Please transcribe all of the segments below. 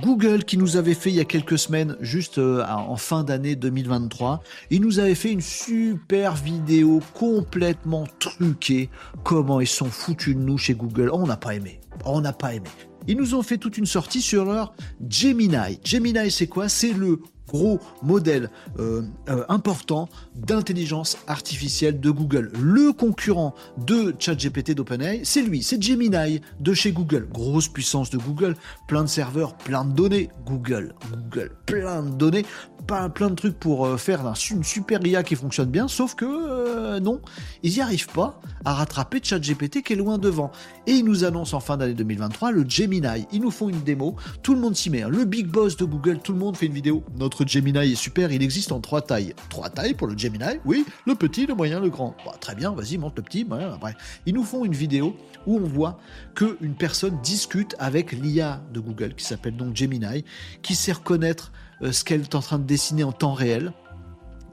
Google qui nous avait fait il y a quelques semaines, juste euh, en fin d'année 2023, il nous avait fait une super vidéo complètement truquée. Comment ils sont foutus de nous chez Google. On n'a pas aimé. On n'a pas aimé. Ils nous ont fait toute une sortie sur leur Gemini. Gemini, c'est quoi? C'est le gros modèle euh, euh, important d'intelligence artificielle de Google. Le concurrent de ChatGPT d'OpenAI, c'est lui, c'est Gemini de chez Google. Grosse puissance de Google, plein de serveurs, plein de données. Google, Google, plein de données, pas plein de trucs pour euh, faire une super IA qui fonctionne bien, sauf que non, ils n'y arrivent pas à rattraper ChatGPT qui est loin devant. Et ils nous annoncent en fin d'année 2023 le Gemini. Ils nous font une démo, tout le monde s'y met. Hein. Le big boss de Google, tout le monde fait une vidéo. Notre Gemini est super, il existe en trois tailles. Trois tailles pour le Gemini, oui, le petit, le moyen, le grand. Bah, très bien, vas-y, monte le petit, après. Ils nous font une vidéo où on voit qu'une personne discute avec l'IA de Google, qui s'appelle donc Gemini, qui sait reconnaître euh, ce qu'elle est en train de dessiner en temps réel,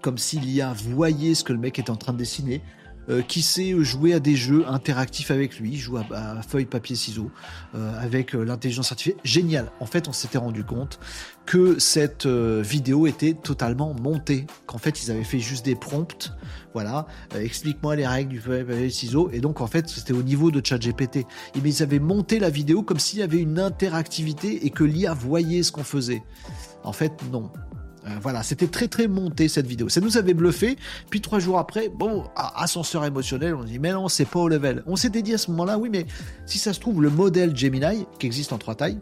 comme si l'IA voyait ce que le mec est en train de dessiner, euh, qui sait jouer à des jeux interactifs avec lui, joue à, feuille, papier, ciseaux, euh, avec euh, l'intelligence artificielle. Génial. En fait, on s'était rendu compte que cette vidéo était totalement montée, qu'en fait, ils avaient fait juste des prompts. Voilà, explique-moi les règles du feuille, papier, ciseaux. Et donc, en fait, c'était au niveau de ChatGPT. Mais ils avaient monté la vidéo comme s'il y avait une interactivité et que l'IA voyait ce qu'on faisait. En fait, non. Euh, voilà, c'était très très monté cette vidéo. Ça nous avait bluffé. Puis trois jours après, bon, ascenseur émotionnel, on dit mais non, c'est pas au level. On s'était dit à ce moment-là, oui, mais si ça se trouve, le modèle Gemini, qui existe en trois tailles,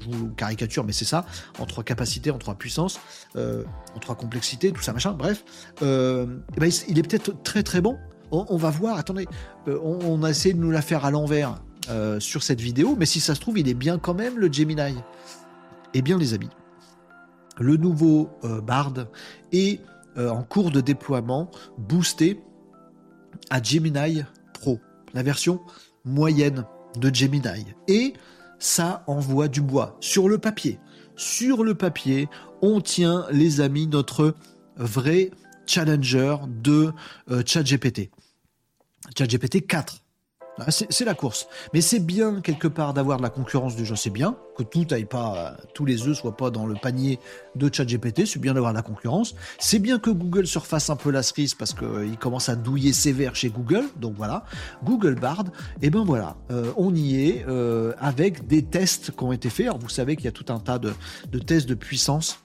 je vous caricature, mais c'est ça, en trois capacités, en trois puissances, euh, en trois complexités, tout ça, machin, bref, euh, eh ben, il est peut-être très très bon. On, va voir, attendez, on, a essayé de nous la faire à l'envers sur cette vidéo, mais si ça se trouve, il est bien quand même le Gemini. Eh bien, les amis, le nouveau euh, Bard est euh, en cours de déploiement boosté à Gemini Pro, la version moyenne de Gemini. Et ça envoie du bois sur le papier. Sur le papier, on tient, les amis, notre vrai challenger de euh, ChatGPT. ChatGPT 4 ah, c'est la course. Mais c'est bien quelque part d'avoir de la concurrence du jeu. C'est bien que tout aille pas, tous les œufs soient pas dans le panier de ChatGPT. C'est bien d'avoir de la concurrence. C'est bien que Google se refasse un peu la cerise parce qu'il euh, commence à douiller sévère chez Google. Donc voilà, Google Bard. Et ben voilà, euh, on y est euh, avec des tests qui ont été faits. Alors vous savez qu'il y a tout un tas de tests de puissance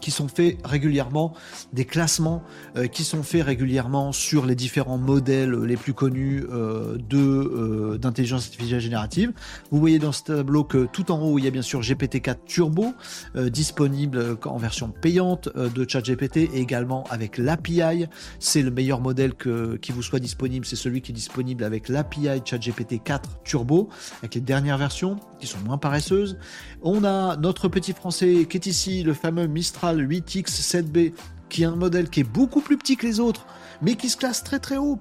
qui sont faits régulièrement, des classements euh, qui sont faits régulièrement sur les différents modèles les plus connus euh, euh, d'intelligence artificielle générative. Vous voyez dans ce tableau que tout en haut, il y a bien sûr GPT-4 Turbo disponible en version payante de ChatGPT et également avec l'API. C'est le meilleur modèle que, qui vous soit disponible, c'est celui qui est disponible avec l'API ChatGPT 4 Turbo, avec les dernières versions qui sont moins paresseuses. On a notre petit français qui est ici, le fameux Mistral 8X7B, qui est un modèle qui est beaucoup plus petit que les autres, mais qui se classe très très haut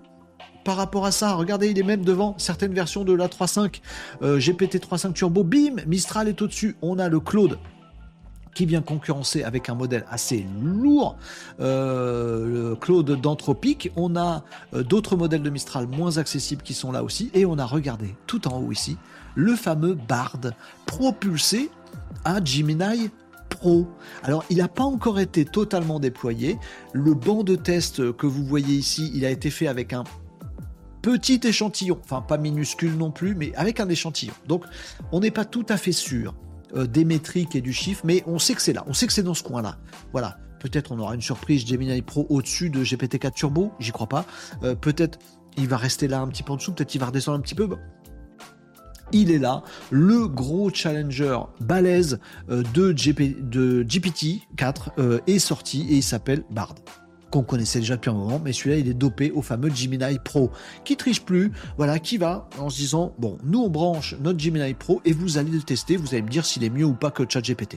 par rapport à ça. Regardez, il est même devant certaines versions de la 3.5, euh, GPT 3.5 Turbo. Bim, Mistral est au-dessus. On a le Claude qui vient concurrencer avec un modèle assez lourd, euh, le Claude d'Anthropique. On a euh, d'autres modèles de Mistral moins accessibles qui sont là aussi. Et on a regardé tout en haut ici le fameux Bard propulsé à Gemini Pro. Alors, il n'a pas encore été totalement déployé. Le banc de test que vous voyez ici, il a été fait avec un petit échantillon, enfin pas minuscule non plus, mais avec un échantillon. Donc, on n'est pas tout à fait sûr euh, des métriques et du chiffre, mais on sait que c'est là, on sait que c'est dans ce coin-là. Voilà. Peut-être on aura une surprise Gemini Pro au-dessus de GPT-4 Turbo, j'y crois pas. Euh, peut-être il va rester là un petit peu en dessous, peut-être il va redescendre un petit peu il est là, le gros challenger balèze euh, de, GPT-4 euh, est sorti et il s'appelle Bard qu'on connaissait déjà depuis un moment, mais celui-là il est dopé au fameux Gemini Pro, qui triche plus, voilà, qui va en se disant bon, nous on branche notre Gemini Pro et vous allez le tester, vous allez me dire s'il est mieux ou pas que ChatGPT.